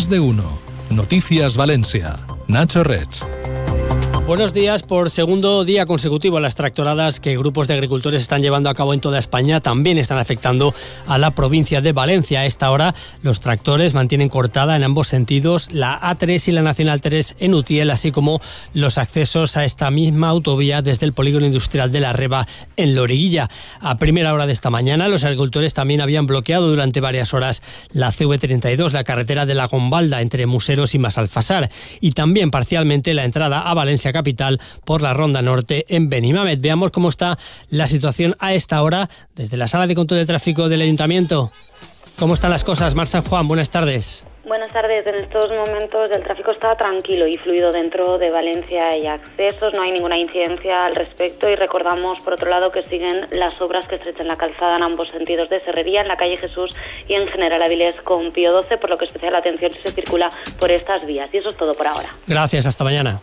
Más de uno. Noticias Valencia. Nacho Rech. Buenos días. Por segundo día consecutivo, las tractoradas que grupos de agricultores están llevando a cabo en toda España también están afectando a la provincia de Valencia. A esta hora, los tractores mantienen cortada en ambos sentidos la A3 y la Nacional 3 en Utiel, así como los accesos a esta misma autovía desde el polígono industrial de la Reba en Loriguilla. A primera hora de esta mañana, los agricultores también habían bloqueado durante varias horas la CV32, la carretera de la Gombalda entre Museros y Masalfasar, y también parcialmente la entrada a Valencia capital por la Ronda Norte en Benimamet. Veamos cómo está la situación a esta hora desde la sala de control de tráfico del Ayuntamiento. ¿Cómo están las cosas? Mar San Juan, buenas tardes. Buenas tardes. En estos momentos el tráfico está tranquilo y fluido dentro de Valencia y accesos. No hay ninguna incidencia al respecto y recordamos, por otro lado, que siguen las obras que estrechan la calzada en ambos sentidos de Serrería, en la calle Jesús y en General Avilés con Pío 12, por lo que especial atención se circula por estas vías. Y eso es todo por ahora. Gracias, hasta mañana.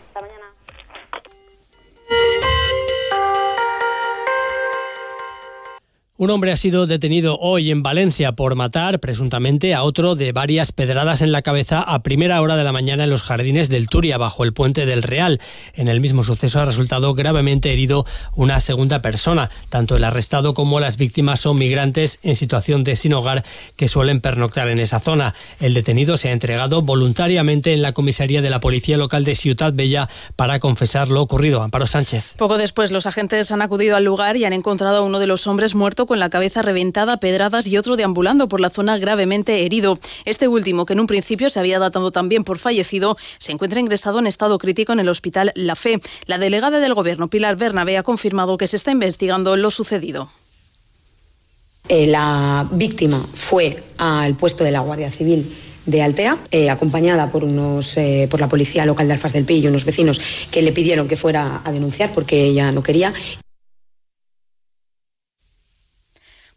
Un hombre ha sido detenido hoy en Valencia por matar, presuntamente, a otro de varias pedradas en la cabeza a primera hora de la mañana en los jardines del Turia, bajo el puente del Real. En el mismo suceso ha resultado gravemente herido una segunda persona. Tanto el arrestado como las víctimas son migrantes en situación de sin hogar que suelen pernoctar en esa zona. El detenido se ha entregado voluntariamente en la comisaría de la Policía Local de Ciutat Bella para confesar lo ocurrido. Amparo Sánchez. Poco después, los agentes han acudido al lugar y han encontrado a uno de los hombres muerto con la cabeza reventada, pedradas y otro deambulando por la zona gravemente herido. Este último, que en un principio se había datado también por fallecido, se encuentra ingresado en estado crítico en el hospital La Fe. La delegada del Gobierno, Pilar Bernabé, ha confirmado que se está investigando lo sucedido. Eh, la víctima fue al puesto de la Guardia Civil de Altea, eh, acompañada por unos eh, por la policía local de Alfaz del Pi y unos vecinos que le pidieron que fuera a denunciar porque ella no quería.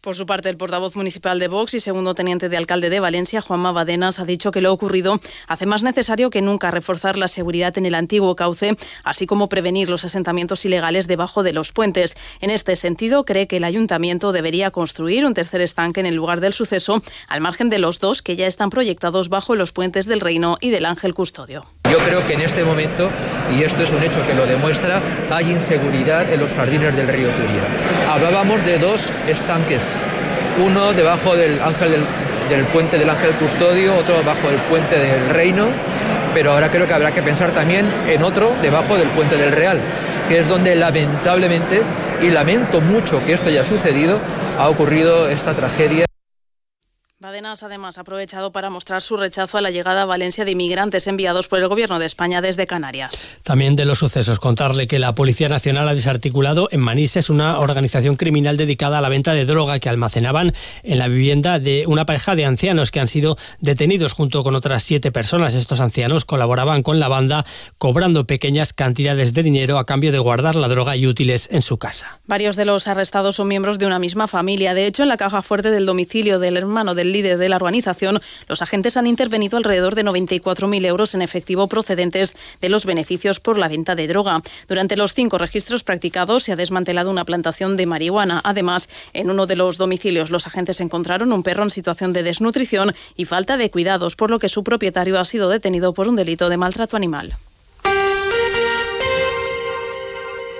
Por su parte, el portavoz municipal de Vox y segundo teniente de alcalde de Valencia, Juanma Badenas, ha dicho que lo ocurrido hace más necesario que nunca reforzar la seguridad en el antiguo cauce, así como prevenir los asentamientos ilegales debajo de los puentes. En este sentido, cree que el ayuntamiento debería construir un tercer estanque en el lugar del suceso, al margen de los dos que ya están proyectados bajo los puentes del Reino y del Ángel Custodio. Creo que en este momento, y esto es un hecho que lo demuestra, hay inseguridad en los jardines del río Turia. Hablábamos de dos estanques uno debajo del ángel del, del, puente del ángel custodio, otro bajo el puente del reino, pero ahora creo que habrá que pensar también en otro debajo del puente del real, que es donde lamentablemente, y lamento mucho que esto haya sucedido, ha ocurrido esta tragedia. Badenas además ha aprovechado para mostrar su rechazo a la llegada a Valencia de inmigrantes enviados por el Gobierno de España desde Canarias. También de los sucesos, contarle que la Policía Nacional ha desarticulado en Manises una organización criminal dedicada a la venta de droga que almacenaban en la vivienda de una pareja de ancianos que han sido detenidos junto con otras siete personas. Estos ancianos colaboraban con la banda cobrando pequeñas cantidades de dinero a cambio de guardar la droga y útiles en su casa. Varios de los arrestados son miembros de una misma familia. De hecho, en la caja fuerte del domicilio del hermano del líder de la organización, los agentes han intervenido alrededor de 94.000 euros en efectivo procedentes de los beneficios por la venta de droga. Durante los cinco registros practicados se ha desmantelado una plantación de marihuana. Además, en uno de los domicilios los agentes encontraron un perro en situación de desnutrición y falta de cuidados, por lo que su propietario ha sido detenido por un delito de maltrato animal.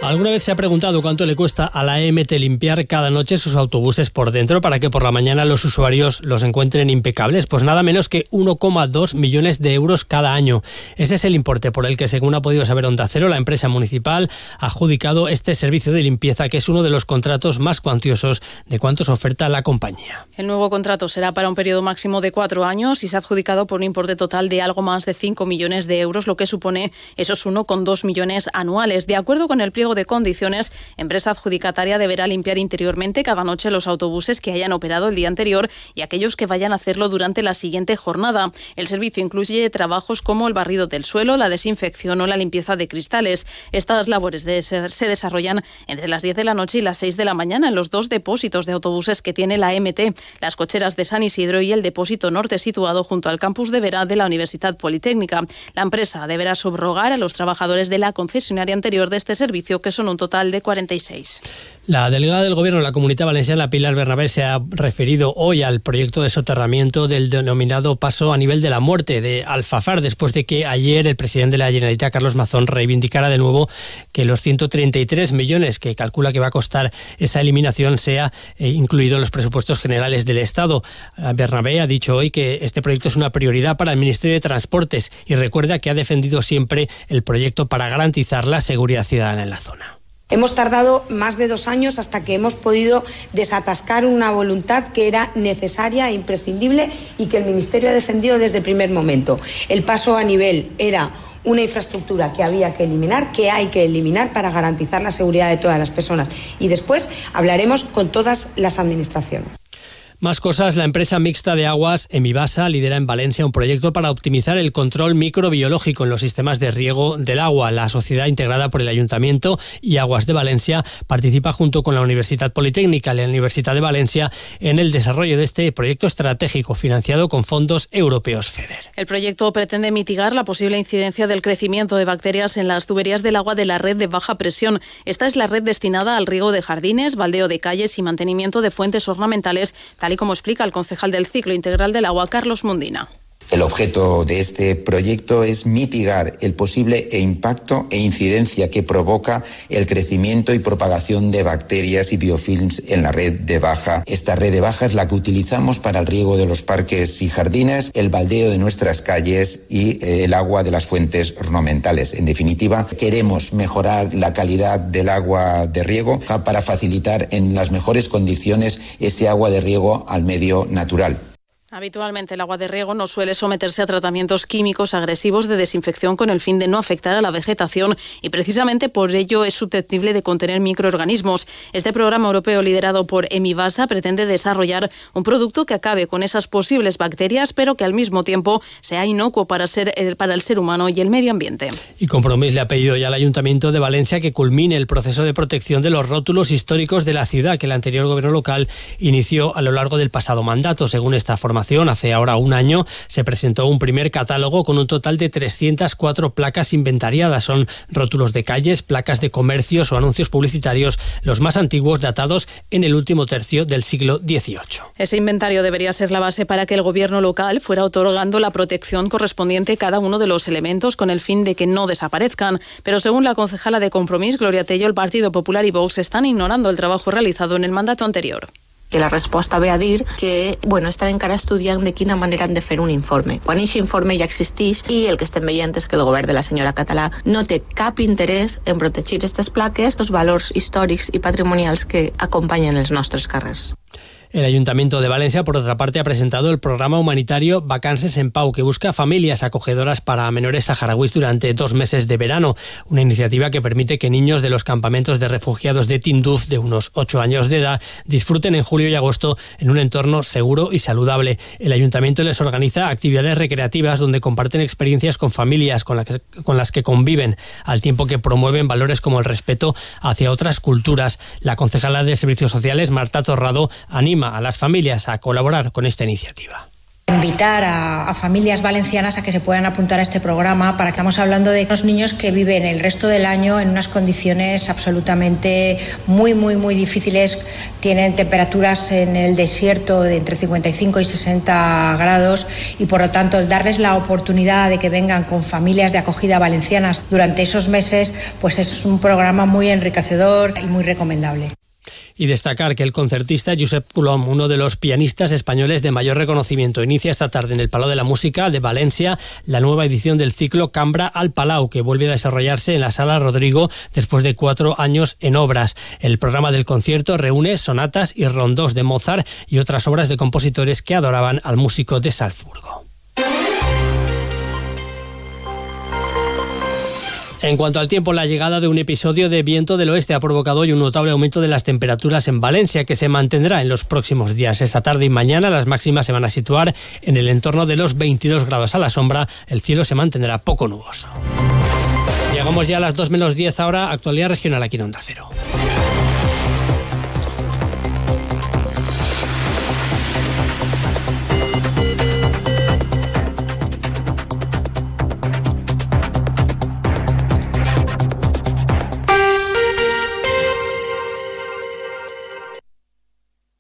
¿Alguna vez se ha preguntado cuánto le cuesta a la EMT limpiar cada noche sus autobuses por dentro para que por la mañana los usuarios los encuentren impecables? Pues nada menos que 1,2 millones de euros cada año. Ese es el importe por el que, según ha podido saber Onda Cero, la empresa municipal ha adjudicado este servicio de limpieza, que es uno de los contratos más cuantiosos de cuántos oferta la compañía. El nuevo contrato será para un periodo máximo de cuatro años y se ha adjudicado por un importe total de algo más de 5 millones de euros, lo que supone esos 1,2 millones anuales. De acuerdo con el pliego de condiciones, empresa adjudicataria deberá limpiar interiormente cada noche los autobuses que hayan operado el día anterior y aquellos que vayan a hacerlo durante la siguiente jornada. El servicio incluye trabajos como el barrido del suelo, la desinfección o la limpieza de cristales. Estas labores de se desarrollan entre las 10 de la noche y las 6 de la mañana en los dos depósitos de autobuses que tiene la MT, las cocheras de San Isidro y el depósito norte situado junto al campus de Vera de la Universidad Politécnica. La empresa deberá subrogar a los trabajadores de la concesionaria anterior de este servicio que son un total de 46. La delegada del Gobierno de la Comunidad Valenciana, Pilar Bernabé, se ha referido hoy al proyecto de soterramiento del denominado Paso a nivel de la muerte de Alfafar, después de que ayer el presidente de la Generalitat, Carlos Mazón, reivindicara de nuevo que los 133 millones que calcula que va a costar esa eliminación sea eh, incluido en los presupuestos generales del Estado. Bernabé ha dicho hoy que este proyecto es una prioridad para el Ministerio de Transportes y recuerda que ha defendido siempre el proyecto para garantizar la seguridad ciudadana en la zona. Hemos tardado más de dos años hasta que hemos podido desatascar una voluntad que era necesaria e imprescindible y que el Ministerio ha defendido desde el primer momento. El paso a nivel era una infraestructura que había que eliminar, que hay que eliminar para garantizar la seguridad de todas las personas. Y después hablaremos con todas las administraciones. Más cosas, la empresa mixta de aguas Emibasa lidera en Valencia un proyecto para optimizar el control microbiológico en los sistemas de riego del agua. La sociedad integrada por el Ayuntamiento y Aguas de Valencia participa junto con la Universidad Politécnica y la Universidad de Valencia en el desarrollo de este proyecto estratégico financiado con fondos europeos FEDER. El proyecto pretende mitigar la posible incidencia del crecimiento de bacterias en las tuberías del agua de la red de baja presión. Esta es la red destinada al riego de jardines, baldeo de calles y mantenimiento de fuentes ornamentales, tal y como explica el concejal del ciclo integral del agua, Carlos Mundina. El objeto de este proyecto es mitigar el posible impacto e incidencia que provoca el crecimiento y propagación de bacterias y biofilms en la red de baja. Esta red de baja es la que utilizamos para el riego de los parques y jardines, el baldeo de nuestras calles y eh, el agua de las fuentes ornamentales. En definitiva, queremos mejorar la calidad del agua de riego para facilitar en las mejores condiciones ese agua de riego al medio natural. Habitualmente el agua de riego no suele someterse a tratamientos químicos agresivos de desinfección con el fin de no afectar a la vegetación y precisamente por ello es susceptible de contener microorganismos. Este programa europeo liderado por Emivasa pretende desarrollar un producto que acabe con esas posibles bacterias pero que al mismo tiempo sea inocuo para, ser, eh, para el ser humano y el medio ambiente. Y Compromís le ha pedido ya al Ayuntamiento de Valencia que culmine el proceso de protección de los rótulos históricos de la ciudad que el anterior gobierno local inició a lo largo del pasado mandato. Según esta formación hace ahora un año, se presentó un primer catálogo con un total de 304 placas inventariadas. Son rótulos de calles, placas de comercios o anuncios publicitarios, los más antiguos datados en el último tercio del siglo XVIII. Ese inventario debería ser la base para que el gobierno local fuera otorgando la protección correspondiente a cada uno de los elementos con el fin de que no desaparezcan. Pero según la concejala de Compromís, Gloria Tello, el Partido Popular y Vox están ignorando el trabajo realizado en el mandato anterior que la resposta ve a dir que bueno, estan encara estudiant de quina manera han de fer un informe. Quan aquest informe ja existeix i el que estem veient és que el govern de la senyora Català no té cap interès en protegir aquestes plaques, els valors històrics i patrimonials que acompanyen els nostres carrers. El Ayuntamiento de Valencia, por otra parte, ha presentado el programa humanitario Vacances en Pau, que busca familias acogedoras para menores saharauis durante dos meses de verano. Una iniciativa que permite que niños de los campamentos de refugiados de Tinduf, de unos ocho años de edad, disfruten en julio y agosto en un entorno seguro y saludable. El Ayuntamiento les organiza actividades recreativas donde comparten experiencias con familias con, con las que conviven, al tiempo que promueven valores como el respeto hacia otras culturas. La concejala de Servicios Sociales, Marta Torrado, anima a las familias a colaborar con esta iniciativa. Invitar a, familias valencianas a que se puedan apuntar a este programa para que estamos hablando de los niños que viven el resto del año en unas condiciones absolutamente muy muy muy difíciles. Tienen temperaturas en el desierto de entre 55 y 60 grados y por lo tanto el darles la oportunidad de que vengan con familias de acogida valencianas durante esos meses pues es un programa muy enriquecedor y muy recomendable y destacar que el concertista Josep Pulom, uno de los pianistas españoles de mayor reconocimiento, inicia esta tarde en el Palau de la Música de Valencia la nueva edición del ciclo Cambra al Palau, que vuelve a desarrollarse en la Sala Rodrigo después de cuatro años en obras. El programa del concierto reúne sonatas y rondos de Mozart y otras obras de compositores que adoraban al músico de Salzburgo. En cuanto al tiempo, la llegada de un episodio de viento del oeste ha provocado hoy un notable aumento de las temperaturas en Valencia, que se mantendrá en los próximos días. Esta tarde y mañana las máximas se van a situar en el entorno de los 22 grados a la sombra. El cielo se mantendrá poco nuboso. Llegamos ya a las 2 menos 10 ahora, actualidad regional aquí en Onda Cero.